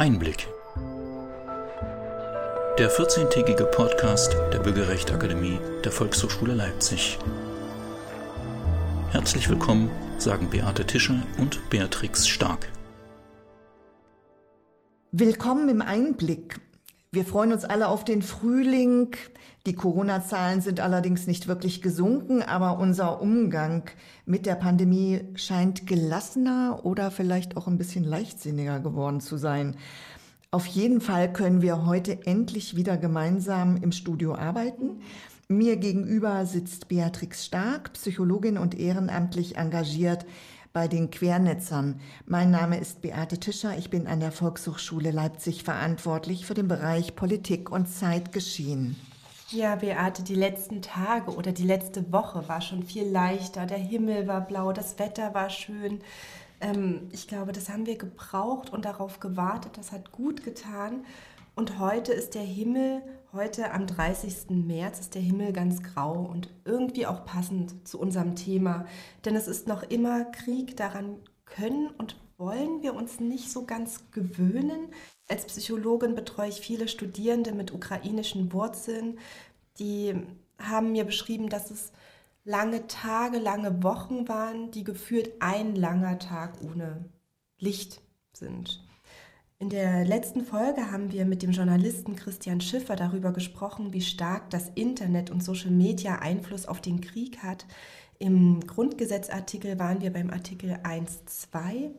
Einblick. Der 14-tägige Podcast der Bürgerrechtsakademie der Volkshochschule Leipzig. Herzlich willkommen, sagen Beate Tischer und Beatrix Stark. Willkommen im Einblick. Wir freuen uns alle auf den Frühling. Die Corona-Zahlen sind allerdings nicht wirklich gesunken, aber unser Umgang mit der Pandemie scheint gelassener oder vielleicht auch ein bisschen leichtsinniger geworden zu sein. Auf jeden Fall können wir heute endlich wieder gemeinsam im Studio arbeiten. Mir gegenüber sitzt Beatrix Stark, Psychologin und ehrenamtlich engagiert bei den Quernetzern. Mein Name ist Beate Tischer. Ich bin an der Volkshochschule Leipzig verantwortlich für den Bereich Politik und Zeitgeschehen. Ja, Beate, die letzten Tage oder die letzte Woche war schon viel leichter. Der Himmel war blau, das Wetter war schön. Ähm, ich glaube, das haben wir gebraucht und darauf gewartet. Das hat gut getan. Und heute ist der Himmel, heute am 30. März ist der Himmel ganz grau und irgendwie auch passend zu unserem Thema. Denn es ist noch immer Krieg, daran können und wollen wir uns nicht so ganz gewöhnen. Als Psychologin betreue ich viele Studierende mit ukrainischen Wurzeln. Die haben mir beschrieben, dass es lange Tage, lange Wochen waren, die gefühlt ein langer Tag ohne Licht sind. In der letzten Folge haben wir mit dem Journalisten Christian Schiffer darüber gesprochen, wie stark das Internet und Social Media Einfluss auf den Krieg hat. Im Grundgesetzartikel waren wir beim Artikel 1.2.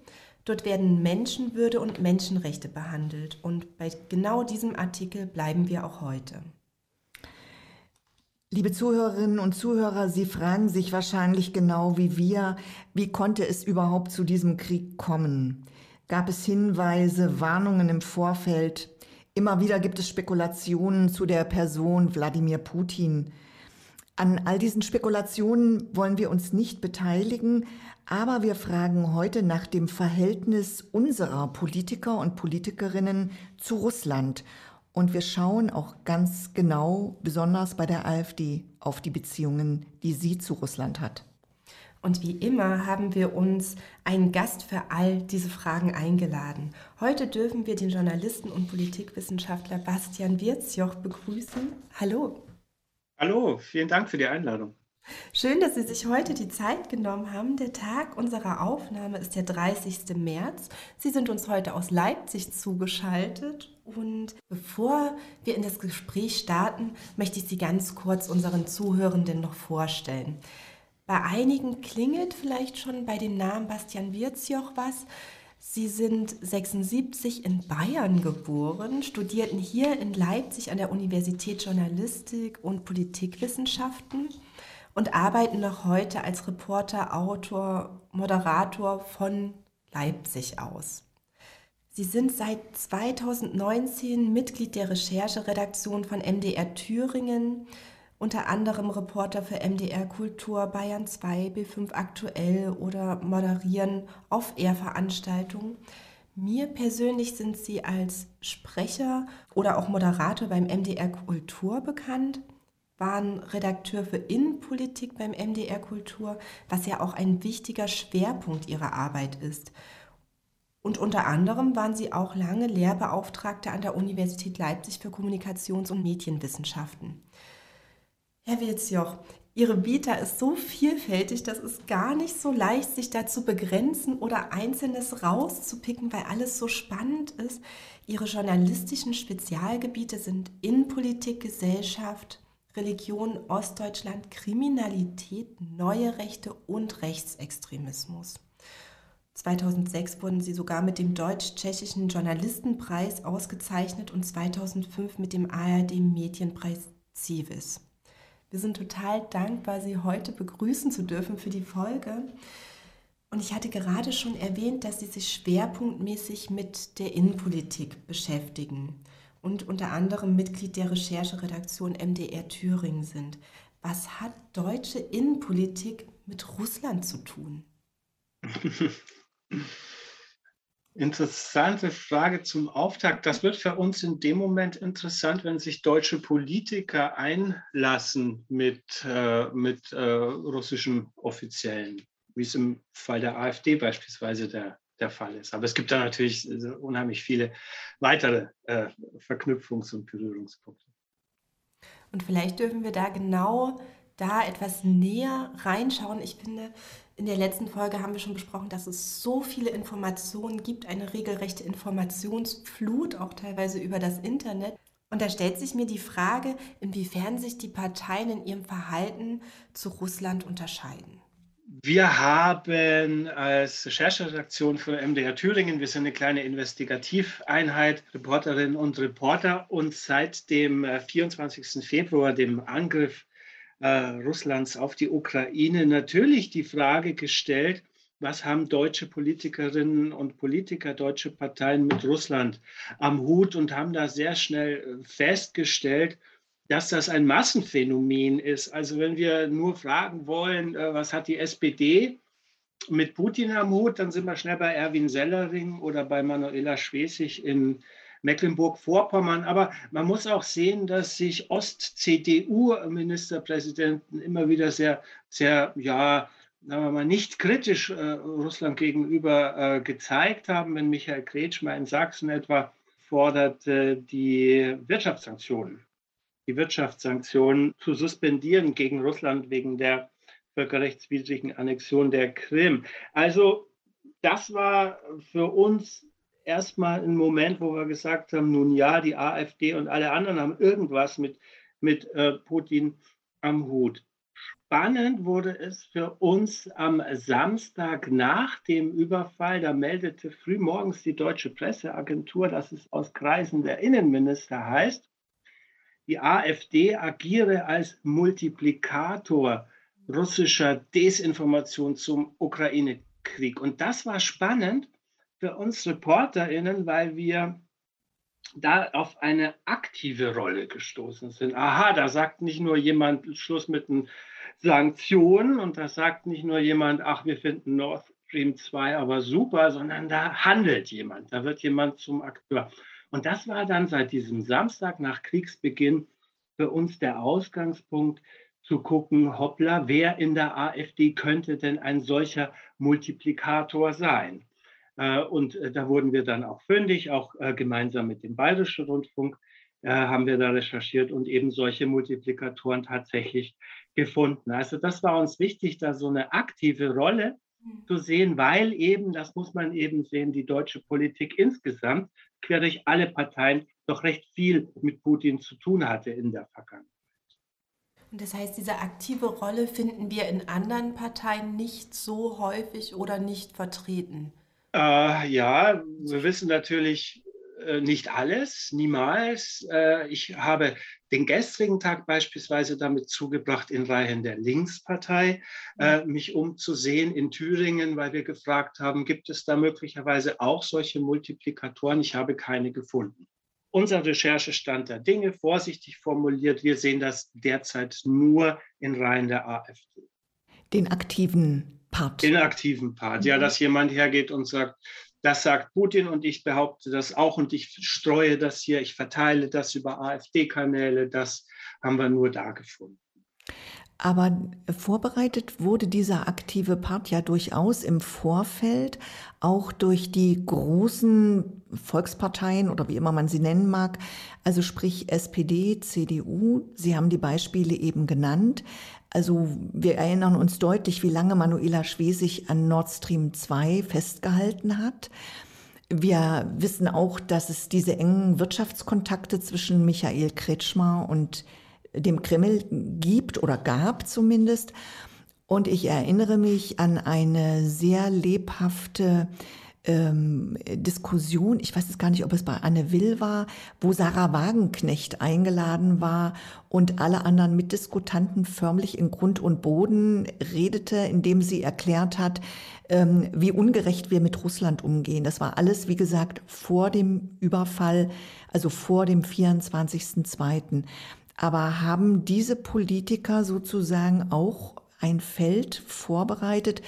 Dort werden Menschenwürde und Menschenrechte behandelt. Und bei genau diesem Artikel bleiben wir auch heute. Liebe Zuhörerinnen und Zuhörer, Sie fragen sich wahrscheinlich genau wie wir, wie konnte es überhaupt zu diesem Krieg kommen? Gab es Hinweise, Warnungen im Vorfeld? Immer wieder gibt es Spekulationen zu der Person Wladimir Putin. An all diesen Spekulationen wollen wir uns nicht beteiligen, aber wir fragen heute nach dem Verhältnis unserer Politiker und Politikerinnen zu Russland und wir schauen auch ganz genau, besonders bei der AfD, auf die Beziehungen, die sie zu Russland hat. Und wie immer haben wir uns einen Gast für all diese Fragen eingeladen. Heute dürfen wir den Journalisten und Politikwissenschaftler Bastian Wirzjoch begrüßen. Hallo. Hallo, vielen Dank für die Einladung. Schön, dass Sie sich heute die Zeit genommen haben. Der Tag unserer Aufnahme ist der 30. März. Sie sind uns heute aus Leipzig zugeschaltet. Und bevor wir in das Gespräch starten, möchte ich Sie ganz kurz unseren Zuhörenden noch vorstellen. Bei einigen klingelt vielleicht schon bei dem Namen Bastian Wirzjoch was. Sie sind 76 in Bayern geboren, studierten hier in Leipzig an der Universität Journalistik und Politikwissenschaften und arbeiten noch heute als Reporter, Autor, Moderator von Leipzig aus. Sie sind seit 2019 Mitglied der Rechercheredaktion von MDR Thüringen, unter anderem Reporter für MDR Kultur, Bayern 2, B5 Aktuell oder moderieren Off-Air-Veranstaltungen. Mir persönlich sind Sie als Sprecher oder auch Moderator beim MDR Kultur bekannt waren Redakteur für Innenpolitik beim MDR Kultur, was ja auch ein wichtiger Schwerpunkt ihrer Arbeit ist. Und unter anderem waren sie auch lange Lehrbeauftragte an der Universität Leipzig für Kommunikations- und Medienwissenschaften. Herr Witzjoch, Ihre Vita ist so vielfältig, dass es gar nicht so leicht, sich dazu begrenzen oder Einzelnes rauszupicken, weil alles so spannend ist. Ihre journalistischen Spezialgebiete sind Innenpolitik, Gesellschaft, Religion, Ostdeutschland, Kriminalität, neue Rechte und Rechtsextremismus. 2006 wurden sie sogar mit dem Deutsch-Tschechischen Journalistenpreis ausgezeichnet und 2005 mit dem ARD Medienpreis Civis. Wir sind total dankbar, Sie heute begrüßen zu dürfen für die Folge. Und ich hatte gerade schon erwähnt, dass Sie sich schwerpunktmäßig mit der Innenpolitik beschäftigen und unter anderem Mitglied der Rechercheredaktion MDR Thüringen sind. Was hat deutsche Innenpolitik mit Russland zu tun? Interessante Frage zum Auftakt. Das wird für uns in dem Moment interessant, wenn sich deutsche Politiker einlassen mit, äh, mit äh, russischen Offiziellen, wie es im Fall der AfD beispielsweise der, der Fall ist. Aber es gibt da natürlich unheimlich viele weitere äh, Verknüpfungs- und Berührungspunkte. Und vielleicht dürfen wir da genau da etwas näher reinschauen. Ich finde, in der letzten Folge haben wir schon besprochen, dass es so viele Informationen gibt, eine regelrechte Informationsflut, auch teilweise über das Internet. Und da stellt sich mir die Frage, inwiefern sich die Parteien in ihrem Verhalten zu Russland unterscheiden. Wir haben als Rechercheredaktion für MDR Thüringen, wir sind eine kleine Investigativeinheit, Reporterinnen und Reporter, uns seit dem 24. Äh, Februar, dem Angriff Russlands auf die Ukraine, natürlich die Frage gestellt, was haben deutsche Politikerinnen und Politiker, deutsche Parteien mit Russland am Hut und haben da sehr schnell äh, festgestellt, dass das ein Massenphänomen ist. Also wenn wir nur fragen wollen, äh, was hat die SPD mit Putin am Hut, dann sind wir schnell bei Erwin Sellering oder bei Manuela Schwesig in Mecklenburg-Vorpommern. Aber man muss auch sehen, dass sich Ost-CDU-Ministerpräsidenten immer wieder sehr, sehr, ja, sagen wir mal, nicht kritisch äh, Russland gegenüber äh, gezeigt haben. Wenn Michael Kretschmer in Sachsen etwa fordert, äh, die Wirtschaftssanktionen die Wirtschaftssanktionen zu suspendieren gegen Russland wegen der völkerrechtswidrigen Annexion der Krim. Also das war für uns erstmal ein Moment, wo wir gesagt haben, nun ja, die AfD und alle anderen haben irgendwas mit, mit äh, Putin am Hut. Spannend wurde es für uns am Samstag nach dem Überfall. Da meldete frühmorgens die deutsche Presseagentur, dass es aus Kreisen der Innenminister heißt, die AfD agiere als Multiplikator russischer Desinformation zum Ukraine-Krieg. Und das war spannend für uns ReporterInnen, weil wir da auf eine aktive Rolle gestoßen sind. Aha, da sagt nicht nur jemand Schluss mit den Sanktionen und da sagt nicht nur jemand, ach, wir finden Nord Stream 2 aber super, sondern da handelt jemand, da wird jemand zum Akteur. Und das war dann seit diesem Samstag nach Kriegsbeginn für uns der Ausgangspunkt zu gucken, hoppla, wer in der AfD könnte denn ein solcher Multiplikator sein? Äh, und äh, da wurden wir dann auch fündig, auch äh, gemeinsam mit dem Bayerischen Rundfunk haben wir da recherchiert und eben solche Multiplikatoren tatsächlich gefunden. Also das war uns wichtig, da so eine aktive Rolle mhm. zu sehen, weil eben, das muss man eben sehen, die deutsche Politik insgesamt quer durch alle Parteien doch recht viel mit Putin zu tun hatte in der Vergangenheit. Und das heißt, diese aktive Rolle finden wir in anderen Parteien nicht so häufig oder nicht vertreten. Äh, ja, wir wissen natürlich äh, nicht alles, niemals. Äh, ich habe den gestrigen Tag beispielsweise damit zugebracht, in Reihen der Linkspartei äh, mhm. mich umzusehen in Thüringen, weil wir gefragt haben, gibt es da möglicherweise auch solche Multiplikatoren? Ich habe keine gefunden. Unser Recherchestand der Dinge, vorsichtig formuliert, wir sehen das derzeit nur in Reihen der AfD. Den aktiven Part. Den aktiven Part, mhm. ja, dass jemand hergeht und sagt, das sagt Putin und ich behaupte das auch und ich streue das hier, ich verteile das über AfD-Kanäle, das haben wir nur da gefunden. Aber vorbereitet wurde dieser aktive Part ja durchaus im Vorfeld, auch durch die großen Volksparteien oder wie immer man sie nennen mag, also sprich SPD, CDU. Sie haben die Beispiele eben genannt. Also wir erinnern uns deutlich, wie lange Manuela Schwesig an Nord Stream 2 festgehalten hat. Wir wissen auch, dass es diese engen Wirtschaftskontakte zwischen Michael Kretschmer und dem Kreml gibt oder gab zumindest. Und ich erinnere mich an eine sehr lebhafte ähm, Diskussion, ich weiß jetzt gar nicht, ob es bei Anne Will war, wo Sarah Wagenknecht eingeladen war und alle anderen Mitdiskutanten förmlich in Grund und Boden redete, indem sie erklärt hat, ähm, wie ungerecht wir mit Russland umgehen. Das war alles, wie gesagt, vor dem Überfall, also vor dem 24.02. Aber haben diese Politiker sozusagen auch ein Feld vorbereitet,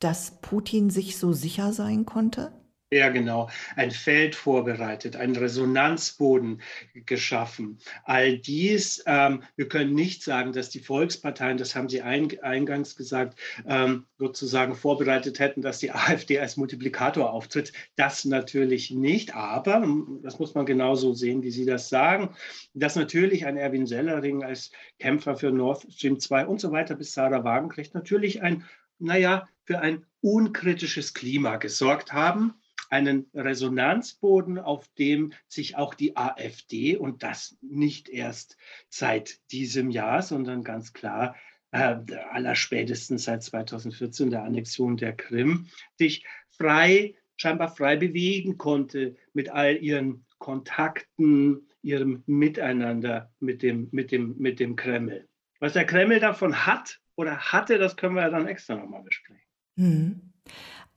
dass Putin sich so sicher sein konnte? Ja, genau. Ein Feld vorbereitet, einen Resonanzboden geschaffen. All dies, ähm, wir können nicht sagen, dass die Volksparteien, das haben Sie ein, eingangs gesagt, ähm, sozusagen vorbereitet hätten, dass die AfD als Multiplikator auftritt. Das natürlich nicht, aber, das muss man genauso sehen, wie Sie das sagen, dass natürlich ein Erwin Sellering als Kämpfer für Nord Stream 2 und so weiter bis Sarah Wagenknecht natürlich ein, naja, für ein unkritisches Klima gesorgt haben einen Resonanzboden, auf dem sich auch die AfD und das nicht erst seit diesem Jahr, sondern ganz klar äh, allerspätestens seit 2014 der Annexion der Krim, sich frei, scheinbar frei bewegen konnte mit all ihren Kontakten, ihrem Miteinander mit dem, mit dem, mit dem Kreml. Was der Kreml davon hat oder hatte, das können wir ja dann extra nochmal besprechen. Hm.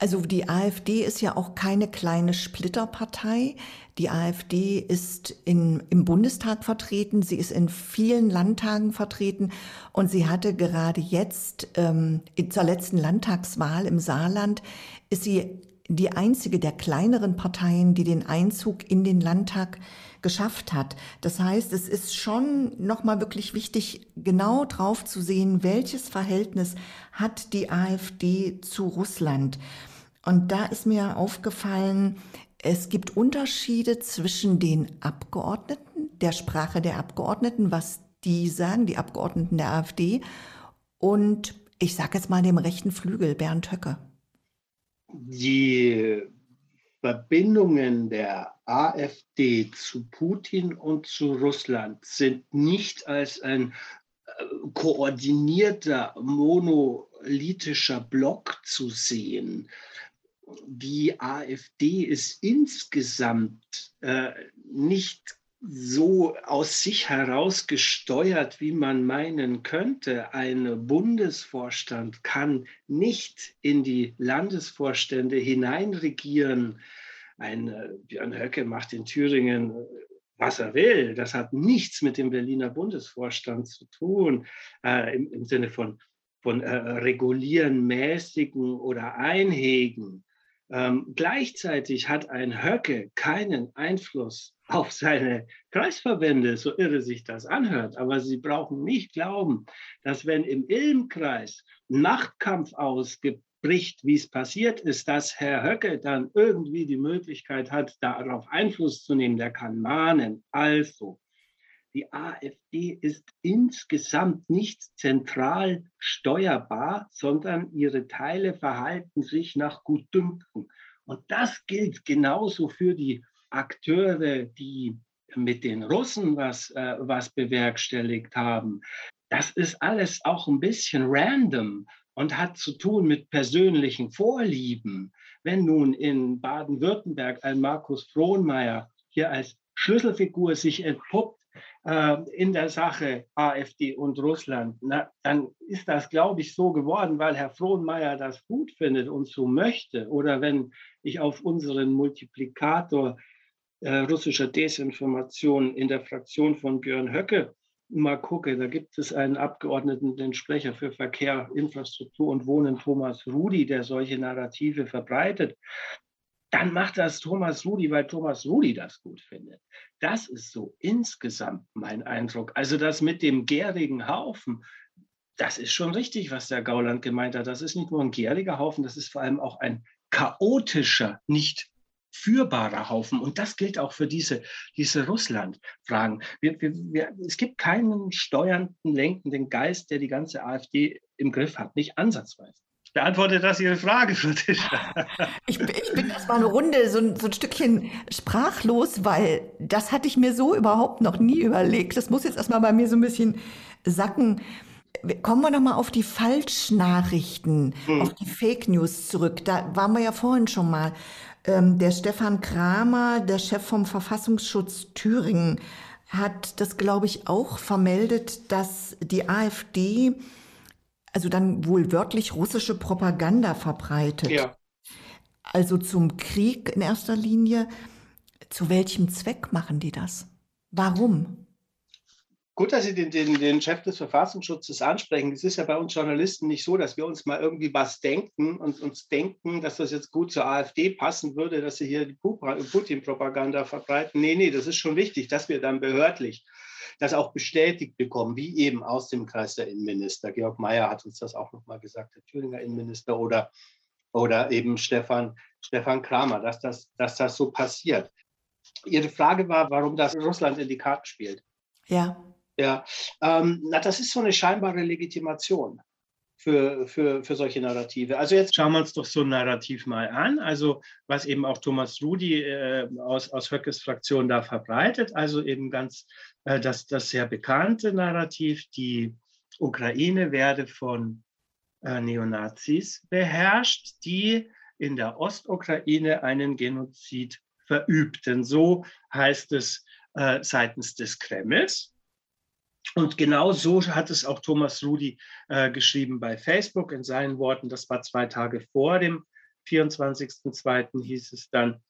Also die AfD ist ja auch keine kleine Splitterpartei. Die AfD ist in, im Bundestag vertreten, sie ist in vielen Landtagen vertreten und sie hatte gerade jetzt ähm, zur letzten Landtagswahl im Saarland, ist sie die einzige der kleineren Parteien, die den Einzug in den Landtag geschafft hat. Das heißt, es ist schon nochmal wirklich wichtig, genau drauf zu sehen, welches Verhältnis hat die AfD zu Russland. Und da ist mir aufgefallen, es gibt Unterschiede zwischen den Abgeordneten, der Sprache der Abgeordneten, was die sagen, die Abgeordneten der AfD, und ich sage jetzt mal dem rechten Flügel, Bernd Höcke. Die Verbindungen der AfD zu Putin und zu Russland sind nicht als ein äh, koordinierter, monolithischer Block zu sehen, die AfD ist insgesamt äh, nicht so aus sich heraus gesteuert, wie man meinen könnte. Ein Bundesvorstand kann nicht in die Landesvorstände hineinregieren. Ein äh, Björn Höcke macht in Thüringen, äh, was er will. Das hat nichts mit dem Berliner Bundesvorstand zu tun, äh, im, im, Sinne von, von äh, regulieren, mäßigen oder einhegen. Ähm, gleichzeitig hat ein Höcke keinen Einfluss auf seine Kreisverbände, so irre sich das anhört. Aber Sie brauchen nicht glauben, dass wenn im Ilmkreis Machtkampf ausbricht, wie es passiert ist, dass Herr Höcke dann irgendwie die Möglichkeit hat, darauf Einfluss zu nehmen. Der kann mahnen. Also, die AfD ist insgesamt nicht zentral steuerbar, sondern ihre Teile verhalten sich nach Gutdünken. Und das gilt genauso für die Akteure, die mit den Russen was, äh, was bewerkstelligt haben. Das ist alles auch ein bisschen random und hat zu tun mit persönlichen Vorlieben. Wenn nun in Baden-Württemberg ein Markus Frohnmeier hier als Schlüsselfigur sich entpuppt, in der Sache AfD und Russland, na, dann ist das, glaube ich, so geworden, weil Herr Frohnmeier das gut findet und so möchte. Oder wenn ich auf unseren Multiplikator äh, russischer Desinformation in der Fraktion von Björn Höcke mal gucke, da gibt es einen Abgeordneten, den Sprecher für Verkehr, Infrastruktur und Wohnen, Thomas Rudi, der solche Narrative verbreitet dann macht das Thomas Rudi, weil Thomas Rudi das gut findet. Das ist so insgesamt mein Eindruck. Also das mit dem gärigen Haufen, das ist schon richtig, was der Gauland gemeint hat. Das ist nicht nur ein gäriger Haufen, das ist vor allem auch ein chaotischer, nicht führbarer Haufen. Und das gilt auch für diese, diese Russland-Fragen. Es gibt keinen steuernden, lenkenden Geist, der die ganze AfD im Griff hat, nicht ansatzweise. Beantwortet das Ihre Frage, Patricia? Ich, ich bin erstmal eine Runde so, so ein Stückchen sprachlos, weil das hatte ich mir so überhaupt noch nie überlegt. Das muss jetzt erstmal bei mir so ein bisschen sacken. Kommen wir nochmal auf die Falschnachrichten, hm. auf die Fake News zurück. Da waren wir ja vorhin schon mal. Ähm, der Stefan Kramer, der Chef vom Verfassungsschutz Thüringen, hat das, glaube ich, auch vermeldet, dass die AfD also dann wohl wörtlich russische Propaganda verbreitet. Ja. Also zum Krieg in erster Linie. Zu welchem Zweck machen die das? Warum? Gut, dass Sie den, den, den Chef des Verfassungsschutzes ansprechen. Es ist ja bei uns Journalisten nicht so, dass wir uns mal irgendwie was denken und uns denken, dass das jetzt gut zur AfD passen würde, dass sie hier die Putin-Propaganda verbreiten. Nee, nee, das ist schon wichtig, dass wir dann behördlich das auch bestätigt bekommen, wie eben aus dem Kreis der Innenminister. Georg Mayer hat uns das auch nochmal gesagt, der Thüringer Innenminister oder, oder eben Stefan, Stefan Kramer, dass das, dass das so passiert. Ihre Frage war, warum das Russland in die Karten spielt. Ja. Ja, ähm, na, das ist so eine scheinbare Legitimation für, für, für solche Narrative. Also jetzt schauen wir uns doch so ein Narrativ mal an, also was eben auch Thomas Rudi äh, aus, aus Höckes Fraktion da verbreitet, also eben ganz äh, das, das sehr bekannte Narrativ, die Ukraine werde von äh, Neonazis beherrscht, die in der Ostukraine einen Genozid verübten. So heißt es äh, seitens des Kremls. Und genau so hat es auch Thomas Rudi äh, geschrieben bei Facebook in seinen Worten. Das war zwei Tage vor dem 24.02. hieß es dann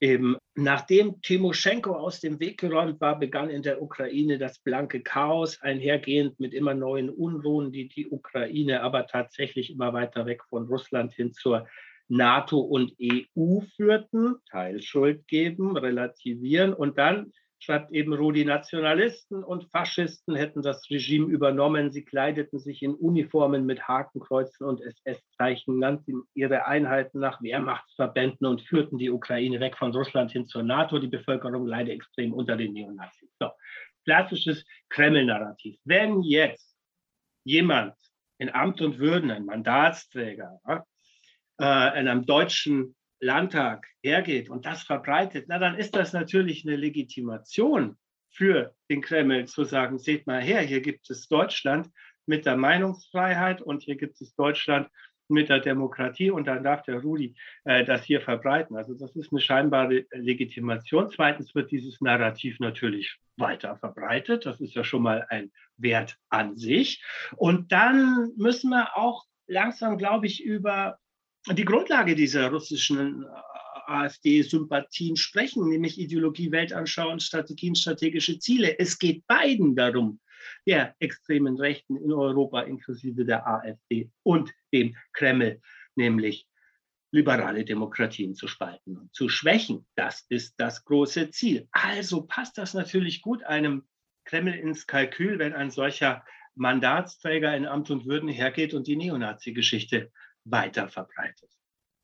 eben, nachdem Timoschenko aus dem Weg geräumt war, begann in der Ukraine das blanke Chaos, einhergehend mit immer neuen Unruhen, die die Ukraine aber tatsächlich immer weiter weg von Russland hin zur NATO und EU führten, Teilschuld geben, relativieren und dann schreibt eben Rudi, Nationalisten und Faschisten hätten das Regime übernommen. Sie kleideten sich in Uniformen mit Hakenkreuzen und SS-Zeichen, nannten ihre Einheiten nach Wehrmachtsverbänden und führten die Ukraine weg von Russland hin zur NATO. Die Bevölkerung leide extrem unter den Neonazis. So, klassisches Kreml-Narrativ. Wenn jetzt jemand in Amt und Würden, ein Mandatsträger, äh, in einem deutschen Landtag hergeht und das verbreitet, na dann ist das natürlich eine Legitimation für den Kreml zu sagen, seht mal her, hier gibt es Deutschland mit der Meinungsfreiheit und hier gibt es Deutschland mit der Demokratie und dann darf der Rudi äh, das hier verbreiten. Also das ist eine scheinbare Legitimation. Zweitens wird dieses Narrativ natürlich weiter verbreitet. Das ist ja schon mal ein Wert an sich. Und dann müssen wir auch langsam, glaube ich, über die Grundlage dieser russischen äh, AfD-Sympathien sprechen, nämlich Ideologie, Weltanschauung, Strategien, strategische Ziele. Es geht beiden darum, der extremen Rechten in Europa inklusive der AfD und dem Kreml, nämlich liberale Demokratien zu spalten und zu schwächen. Das ist das große Ziel. Also passt das natürlich gut einem Kreml ins Kalkül, wenn ein solcher Mandatsträger in Amt und Würden hergeht und die Neonazi-Geschichte weiter verbreitet.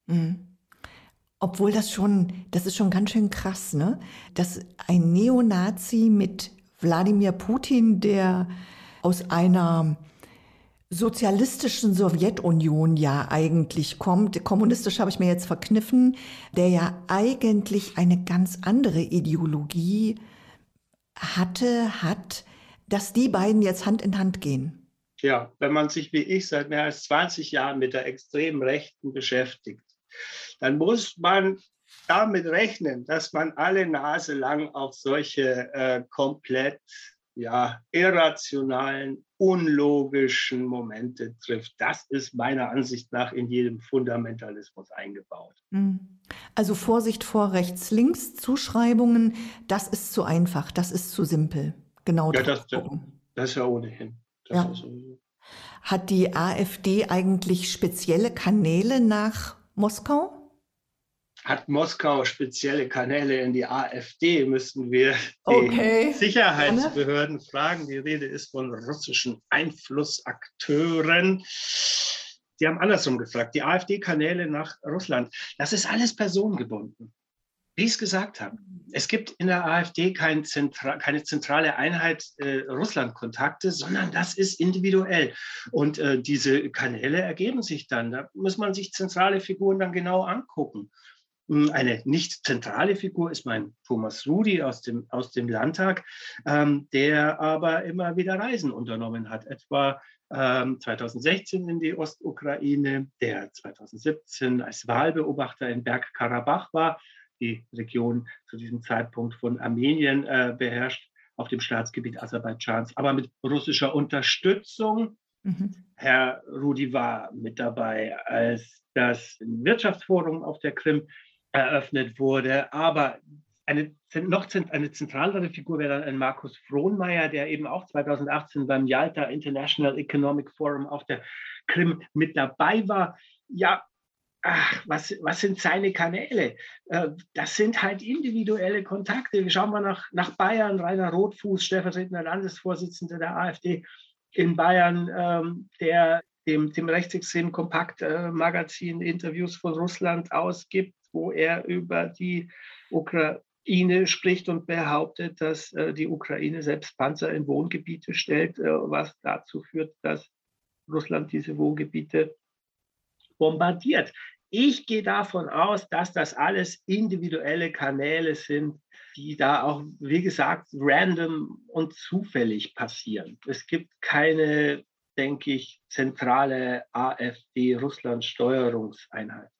Mhm. Obwohl das schon, das ist schon ganz schön krass, ne? Dass ein Neonazi mit Wladimir Putin, der aus einer sozialistischen Sowjetunion ja eigentlich kommt, kommunistisch habe ich mir jetzt verkniffen, der ja eigentlich eine ganz andere Ideologie hatte, hat, dass die beiden jetzt Hand in Hand gehen ja, wenn man sich wie ich seit mehr als 20 Jahren mit der extremen Rechten beschäftigt, dann muss man damit rechnen, dass man alle Nase lang auf solche äh, komplett ja, irrationalen, unlogischen Momente trifft. Das ist meiner Ansicht nach in jedem Fundamentalismus eingebaut. Hm. Also Vorsicht vor Rechts-Links-Zuschreibungen, das ist zu einfach, das ist zu simpel. Genau ja, das, das ist ja ohnehin. Ja. Hat die AfD eigentlich spezielle Kanäle nach Moskau? Hat Moskau spezielle Kanäle in die AfD, müssen wir die Sicherheitsbehörden fragen. Die Rede ist von russischen Einflussakteuren. Die haben andersrum gefragt, die AfD-Kanäle nach Russland. Das ist alles personengebunden. Wie ich es gesagt habe, es gibt in der AfD kein Zentra keine zentrale Einheit äh, Russland-Kontakte, sondern das ist individuell. Und äh, diese Kanäle ergeben sich dann. Da muss man sich zentrale Figuren dann genau angucken. Hm, eine nicht zentrale Figur ist mein Thomas Rudi aus dem, aus dem Landtag, ähm, der aber immer wieder Reisen unternommen hat, etwa ähm, 2016 in die Ostukraine, der 2017 als Wahlbeobachter in Bergkarabach war die Region zu diesem Zeitpunkt von Armenien äh, beherrscht, auf dem Staatsgebiet Aserbaidschans, aber mit russischer Unterstützung. Mhm. Herr Rudi war mit dabei, als das Wirtschaftsforum auf der Krim eröffnet wurde. Aber eine noch eine zentralere Figur wäre dann ein Markus Frohnmeier, der eben auch 2018 beim Yalta International Economic Forum auf der Krim mit dabei war. Ja, ach, was, was sind seine Kanäle? Äh, das sind halt individuelle Kontakte. Schauen wir nach, nach Bayern, Rainer Rotfuß, stellvertretender Landesvorsitzender der AfD in Bayern, ähm, der dem, dem rechtsextremen Kompakt-Magazin äh, Interviews von Russland ausgibt, wo er über die Ukraine spricht und behauptet, dass äh, die Ukraine selbst Panzer in Wohngebiete stellt, was dazu führt, dass Russland diese Wohngebiete bombardiert. Ich gehe davon aus, dass das alles individuelle Kanäle sind, die da auch, wie gesagt, random und zufällig passieren. Es gibt keine, denke ich, zentrale AfD-Russland-Steuerungseinheit.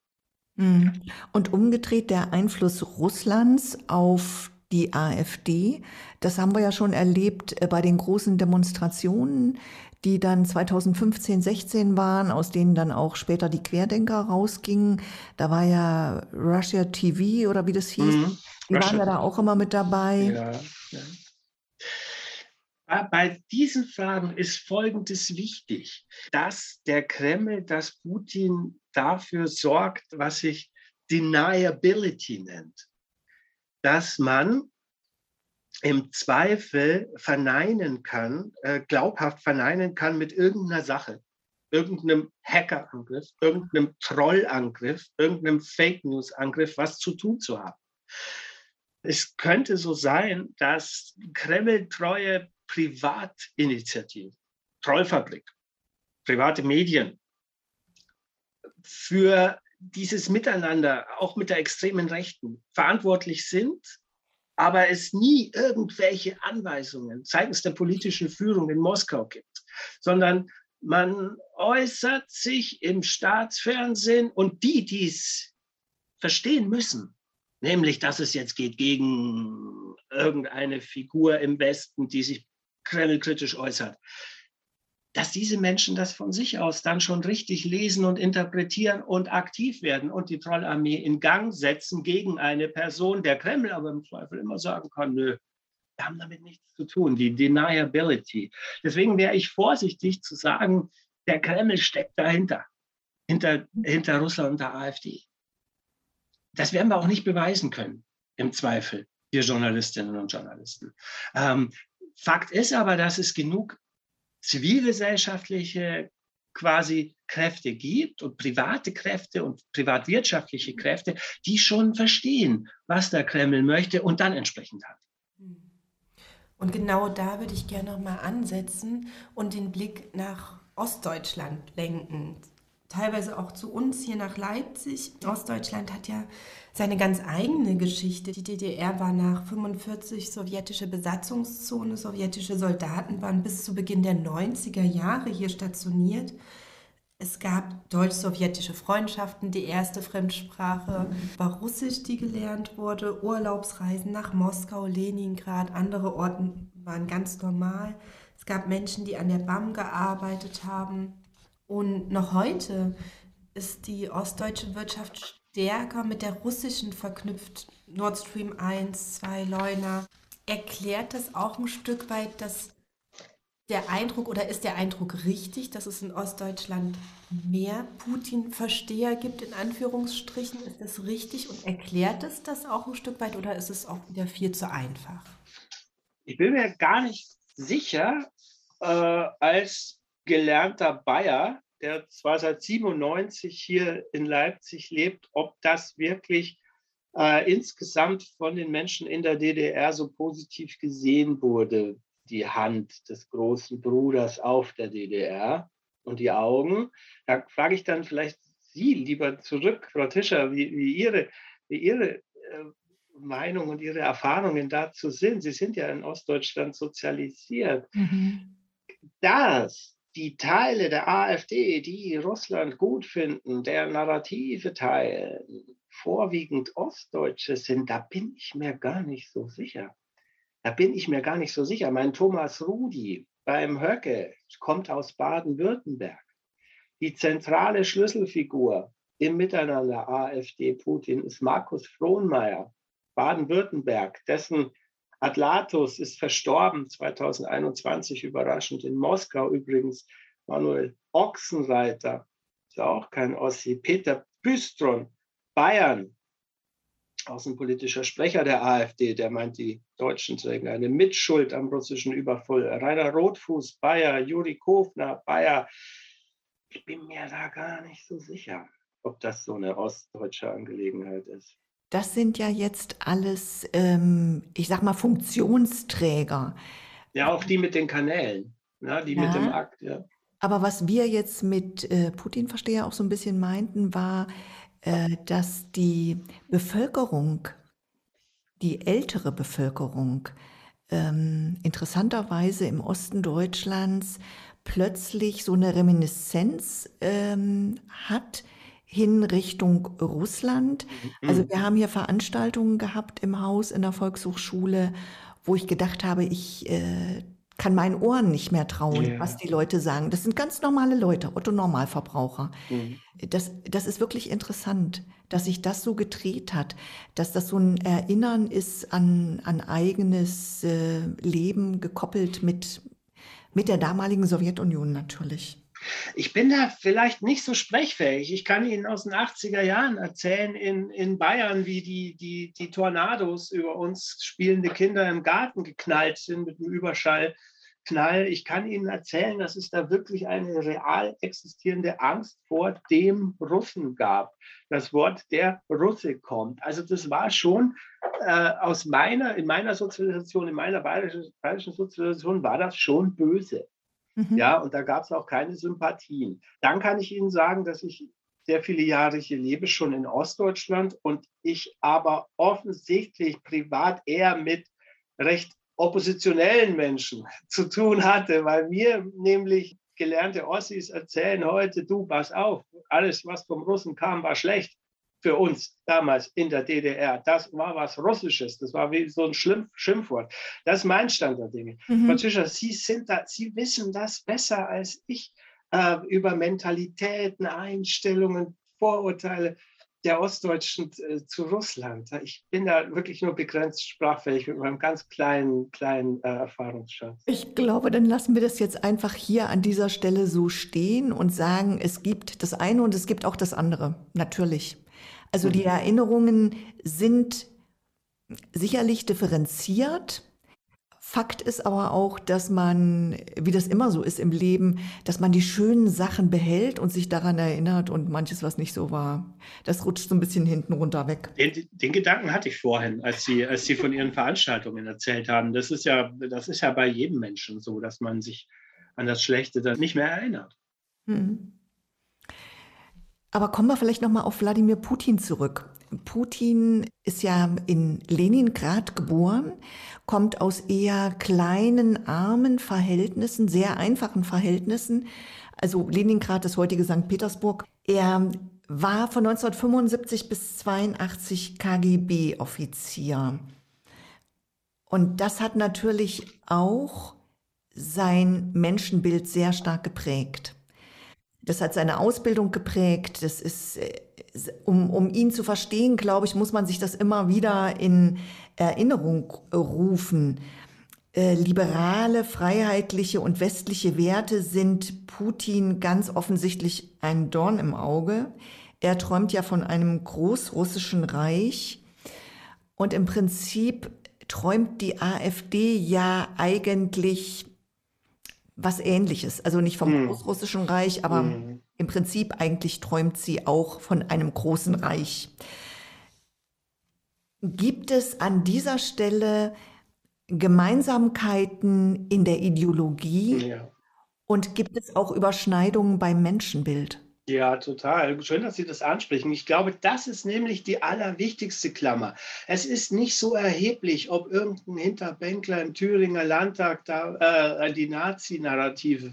Mhm. Und umgedreht der Einfluss Russlands auf die AfD, das haben wir ja schon erlebt äh, bei den großen Demonstrationen die dann 2015, 16 waren, aus denen dann auch später die Querdenker rausgingen. Da war ja Russia TV oder wie das hieß. Mhm. Die Russia waren ja da auch immer mit dabei. Ja, ja. Bei diesen Fragen ist Folgendes wichtig, dass der Kreml, dass Putin dafür sorgt, was sich Deniability nennt, dass man im Zweifel verneinen kann, äh, glaubhaft verneinen kann mit irgendeiner Sache, irgendeinem Hackerangriff, irgendeinem Trollangriff, irgendeinem Fake News Angriff was zu tun zu haben. Es könnte so sein, dass Kreml-treue Privatinitiativen, Trollfabrik, private Medien für dieses Miteinander, auch mit der extremen Rechten, verantwortlich sind aber es nie irgendwelche Anweisungen seitens der politischen Führung in Moskau gibt, sondern man äußert sich im Staatsfernsehen und die, die es verstehen müssen, nämlich dass es jetzt geht gegen irgendeine Figur im Westen, die sich kremlkritisch äußert, dass diese Menschen das von sich aus dann schon richtig lesen und interpretieren und aktiv werden und die Trollarmee in Gang setzen gegen eine Person, der Kreml aber im Zweifel immer sagen kann, nö, wir haben damit nichts zu tun, die Deniability. Deswegen wäre ich vorsichtig zu sagen, der Kreml steckt dahinter, hinter, hinter Russland und der AfD. Das werden wir auch nicht beweisen können, im Zweifel, wir Journalistinnen und Journalisten. Ähm, Fakt ist aber, dass es genug zivilgesellschaftliche quasi Kräfte gibt und private Kräfte und privatwirtschaftliche Kräfte, die schon verstehen, was der Kreml möchte und dann entsprechend hat. Und genau da würde ich gerne noch mal ansetzen und den Blick nach Ostdeutschland lenken teilweise auch zu uns hier nach Leipzig. Ostdeutschland hat ja seine ganz eigene Geschichte. Die DDR war nach 45 sowjetische Besatzungszone, sowjetische Soldaten waren bis zu Beginn der 90er Jahre hier stationiert. Es gab deutsch-sowjetische Freundschaften. Die erste Fremdsprache war Russisch, die gelernt wurde. Urlaubsreisen nach Moskau, Leningrad, andere Orten waren ganz normal. Es gab Menschen, die an der BAM gearbeitet haben. Und noch heute ist die ostdeutsche Wirtschaft stärker mit der russischen verknüpft. Nord Stream 1, 2, Leuna. Erklärt das auch ein Stück weit, dass der Eindruck oder ist der Eindruck richtig, dass es in Ostdeutschland mehr Putin-Versteher gibt, in Anführungsstrichen? Ist das richtig und erklärt es das auch ein Stück weit oder ist es auch wieder viel zu einfach? Ich bin mir gar nicht sicher, äh, als gelernter Bayer, der zwar seit 97 hier in Leipzig lebt, ob das wirklich äh, insgesamt von den Menschen in der DDR so positiv gesehen wurde, die Hand des großen Bruders auf der DDR und die Augen. Da frage ich dann vielleicht Sie lieber zurück, Frau Tischer, wie, wie Ihre, wie Ihre äh, Meinung und Ihre Erfahrungen dazu sind. Sie sind ja in Ostdeutschland sozialisiert. Mhm. Das die Teile der AfD, die Russland gut finden, der narrative Teil, vorwiegend Ostdeutsche sind, da bin ich mir gar nicht so sicher. Da bin ich mir gar nicht so sicher. Mein Thomas Rudi beim Höcke kommt aus Baden-Württemberg. Die zentrale Schlüsselfigur im Miteinander AfD-Putin ist Markus Frohnmeier Baden-Württemberg, dessen Atlatus ist verstorben 2021, überraschend in Moskau übrigens. Manuel Ochsenreiter, ist ja auch kein Ossi. Peter Büstron, Bayern, außenpolitischer Sprecher der AfD, der meint, die Deutschen trägen eine Mitschuld am russischen Überfall. Rainer Rotfuß, Bayer, Juri Kofner, Bayer. Ich bin mir da gar nicht so sicher, ob das so eine ostdeutsche Angelegenheit ist. Das sind ja jetzt alles, ähm, ich sag mal, Funktionsträger. Ja, auch die mit den Kanälen, ja, die ja. mit dem Akt, ja. Aber was wir jetzt mit äh, Putin-Versteher auch so ein bisschen meinten, war, äh, dass die Bevölkerung, die ältere Bevölkerung, ähm, interessanterweise im Osten Deutschlands plötzlich so eine Reminiszenz ähm, hat hin Richtung Russland. Mhm. Also wir haben hier Veranstaltungen gehabt im Haus in der Volkshochschule, wo ich gedacht habe, ich äh, kann meinen Ohren nicht mehr trauen, ja. was die Leute sagen. Das sind ganz normale Leute, Otto Normalverbraucher. Mhm. Das, das ist wirklich interessant, dass sich das so gedreht hat, dass das so ein Erinnern ist an, an eigenes äh, Leben gekoppelt mit, mit der damaligen Sowjetunion natürlich. Ich bin da vielleicht nicht so sprechfähig. Ich kann Ihnen aus den 80er Jahren erzählen in, in Bayern, wie die, die, die Tornados über uns spielende Kinder im Garten geknallt sind mit dem Überschall. Knall. Ich kann Ihnen erzählen, dass es da wirklich eine real existierende Angst vor dem Russen gab. Das Wort der Russe kommt. Also das war schon äh, aus meiner, in meiner Sozialisation, in meiner bayerischen, bayerischen Sozialisation war das schon böse. Mhm. Ja, und da gab es auch keine Sympathien. Dann kann ich Ihnen sagen, dass ich sehr viele Jahre hier lebe, schon in Ostdeutschland und ich aber offensichtlich privat eher mit recht oppositionellen Menschen zu tun hatte, weil mir nämlich gelernte Ossis erzählen heute, du, pass auf, alles, was vom Russen kam, war schlecht für uns damals in der DDR. Das war was Russisches. Das war wie so ein Schlimm Schimpfwort. Das ist mein Stand der Dinge. Mhm. Patricia, Sie sind da, Sie wissen das besser als ich äh, über Mentalitäten, Einstellungen, Vorurteile der Ostdeutschen äh, zu Russland. Ich bin da wirklich nur begrenzt sprachfähig mit meinem ganz kleinen, kleinen äh, Erfahrungsschatz. Ich glaube, dann lassen wir das jetzt einfach hier an dieser Stelle so stehen und sagen, es gibt das eine und es gibt auch das andere. Natürlich. Also die mhm. Erinnerungen sind sicherlich differenziert. Fakt ist aber auch, dass man, wie das immer so ist im Leben, dass man die schönen Sachen behält und sich daran erinnert und manches, was nicht so war, das rutscht so ein bisschen hinten runter weg. Den, den Gedanken hatte ich vorhin, als Sie, als Sie von Ihren Veranstaltungen erzählt haben. Das ist ja, das ist ja bei jedem Menschen so, dass man sich an das Schlechte dann nicht mehr erinnert. Mhm. Aber kommen wir vielleicht noch mal auf Wladimir Putin zurück. Putin ist ja in Leningrad geboren, kommt aus eher kleinen, armen Verhältnissen, sehr einfachen Verhältnissen. Also Leningrad, das heutige St. Petersburg. Er war von 1975 bis 82 KGB-Offizier. Und das hat natürlich auch sein Menschenbild sehr stark geprägt. Das hat seine Ausbildung geprägt. Das ist, äh, um, um ihn zu verstehen, glaube ich, muss man sich das immer wieder in Erinnerung rufen. Äh, liberale, freiheitliche und westliche Werte sind Putin ganz offensichtlich ein Dorn im Auge. Er träumt ja von einem großrussischen Reich und im Prinzip träumt die AfD ja eigentlich was ähnliches. Also nicht vom mm. Großrussischen Reich, aber mm. im Prinzip eigentlich träumt sie auch von einem großen Reich. Gibt es an dieser Stelle Gemeinsamkeiten in der Ideologie? Ja. Und gibt es auch Überschneidungen beim Menschenbild? Ja, total. Schön, dass Sie das ansprechen. Ich glaube, das ist nämlich die allerwichtigste Klammer. Es ist nicht so erheblich, ob irgendein Hinterbänkler im Thüringer Landtag da äh, die Nazi-Narrative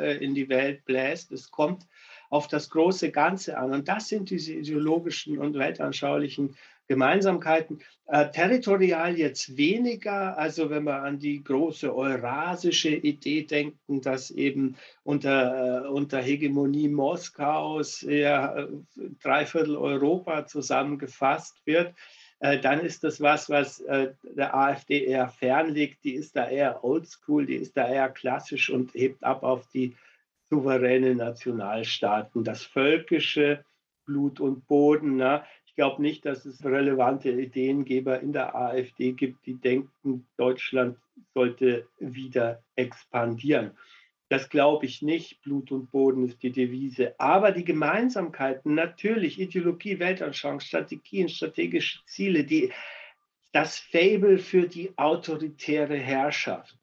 äh, in die Welt bläst. Es kommt auf das große Ganze an. Und das sind diese ideologischen und weltanschaulichen Gemeinsamkeiten. Äh, territorial jetzt weniger, also wenn wir an die große eurasische Idee denken, dass eben unter, äh, unter Hegemonie Moskaus ja, äh, Dreiviertel Europa zusammengefasst wird. äh, dann ist das was, was äh, der AfD eher fernliegt. Die ist da eher oldschool, die ist da eher klassisch und hebt ab auf die souveräne Nationalstaaten. Das völkische Blut und Boden. Ne? Ich glaube nicht, dass es relevante Ideengeber in der AfD gibt, die denken, Deutschland sollte wieder expandieren. Das glaube ich nicht. Blut und Boden ist die Devise. Aber die Gemeinsamkeiten, natürlich Ideologie, Weltanschauung, Strategien, strategische Ziele, die, das Fable für die autoritäre Herrschaft,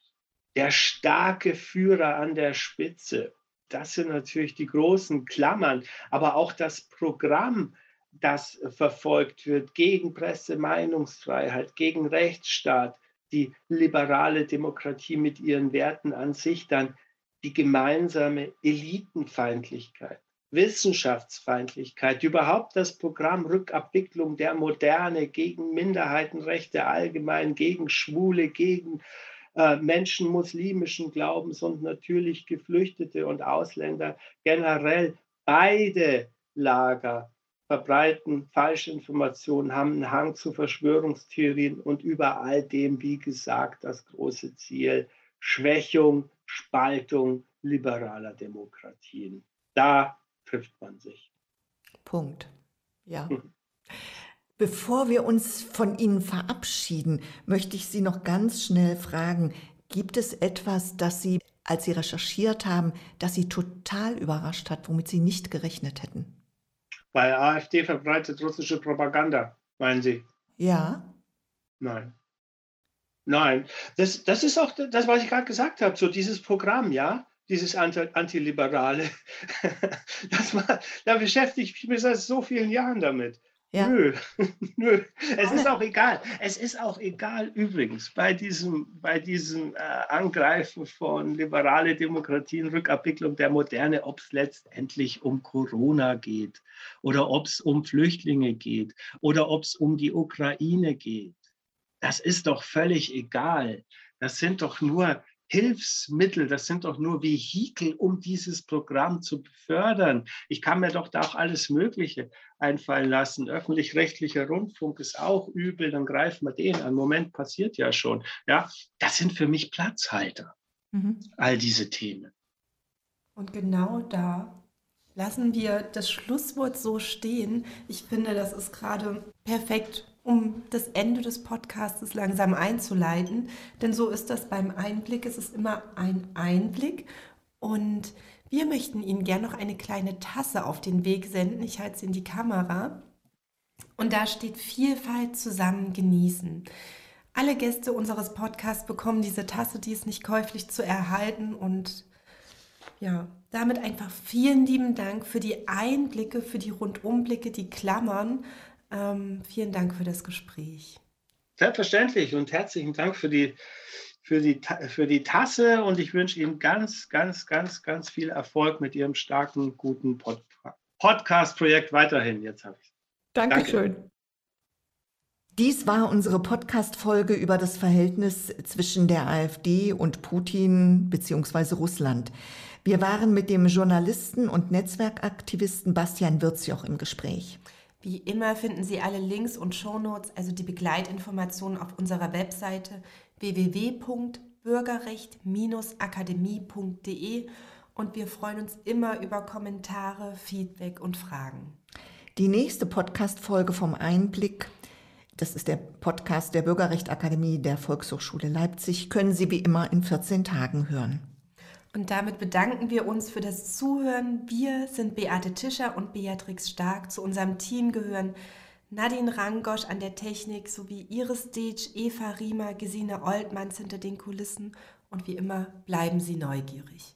der starke Führer an der Spitze, das sind natürlich die großen Klammern. Aber auch das Programm, das verfolgt wird gegen Presse, Meinungsfreiheit, gegen Rechtsstaat, die liberale Demokratie mit ihren Werten an sich dann die gemeinsame Elitenfeindlichkeit, Wissenschaftsfeindlichkeit, überhaupt das Programm Rückabwicklung der Moderne gegen Minderheitenrechte allgemein, gegen Schwule, gegen äh, Menschen muslimischen Glaubens und natürlich Geflüchtete und Ausländer generell. Beide Lager verbreiten Falschinformationen, haben einen Hang zu Verschwörungstheorien und über all dem, wie gesagt, das große Ziel Schwächung Spaltung liberaler Demokratien. Da trifft man sich. Punkt. Ja. Hm. Bevor wir uns von Ihnen verabschieden, möchte ich Sie noch ganz schnell fragen, gibt es etwas, das Sie, als Sie recherchiert haben, das Sie total überrascht hat, womit Sie nicht gerechnet hätten? Bei AfD verbreitet russische Propaganda, meinen Sie? Ja. Nein. Nein, das, das ist auch das, was ich gerade gesagt habe, so dieses Programm, ja, dieses Antiliberale. Das war, da beschäftige ich mich seit so vielen Jahren damit. Ja. Nö, nö. Es ist auch egal. Es ist auch egal übrigens bei diesem, bei diesem äh, Angreifen von liberale Demokratien, Rückabwicklung der Moderne, ob es letztendlich um Corona geht oder ob es um Flüchtlinge geht oder ob es um die Ukraine geht das ist doch völlig egal. Das sind doch nur Hilfsmittel, das sind doch nur Vehikel, um dieses Programm zu befördern. Ich kann mir doch da auch alles Mögliche einfallen lassen. Öffentlich-rechtlicher Rundfunk ist auch übel, dann greifen wir den an. Moment passiert ja schon. Ja, das sind für mich Platzhalter, mhm. all diese Themen. Und genau da lassen wir das Schlusswort so stehen. Ich finde, das ist gerade perfekt um das Ende des Podcasts langsam einzuleiten. Denn so ist das beim Einblick. Es ist immer ein Einblick. Und wir möchten Ihnen gerne noch eine kleine Tasse auf den Weg senden. Ich halte sie in die Kamera. Und da steht Vielfalt zusammen genießen. Alle Gäste unseres Podcasts bekommen diese Tasse, die ist nicht käuflich zu erhalten. Und ja, damit einfach vielen lieben Dank für die Einblicke, für die Rundumblicke, die Klammern ähm, vielen Dank für das Gespräch. Selbstverständlich und herzlichen Dank für die, für, die, für die Tasse und ich wünsche Ihnen ganz, ganz, ganz, ganz viel Erfolg mit Ihrem starken, guten Pod Podcast-Projekt weiterhin. Jetzt habe ich Dankeschön. Danke. Dies war unsere Podcast-Folge über das Verhältnis zwischen der AfD und Putin bzw. Russland. Wir waren mit dem Journalisten und Netzwerkaktivisten Bastian Wirzjoch im Gespräch. Wie immer finden Sie alle Links und Shownotes, also die Begleitinformationen auf unserer Webseite www.bürgerrecht-akademie.de und wir freuen uns immer über Kommentare, Feedback und Fragen. Die nächste Podcast-Folge vom Einblick, das ist der Podcast der Bürgerrechtsakademie der Volkshochschule Leipzig, können Sie wie immer in 14 Tagen hören. Und damit bedanken wir uns für das Zuhören. Wir sind Beate Tischer und Beatrix Stark. Zu unserem Team gehören Nadine Rangosch an der Technik sowie Iris Deitsch, Eva Riemer, Gesine Oltmanns hinter den Kulissen. Und wie immer bleiben Sie neugierig.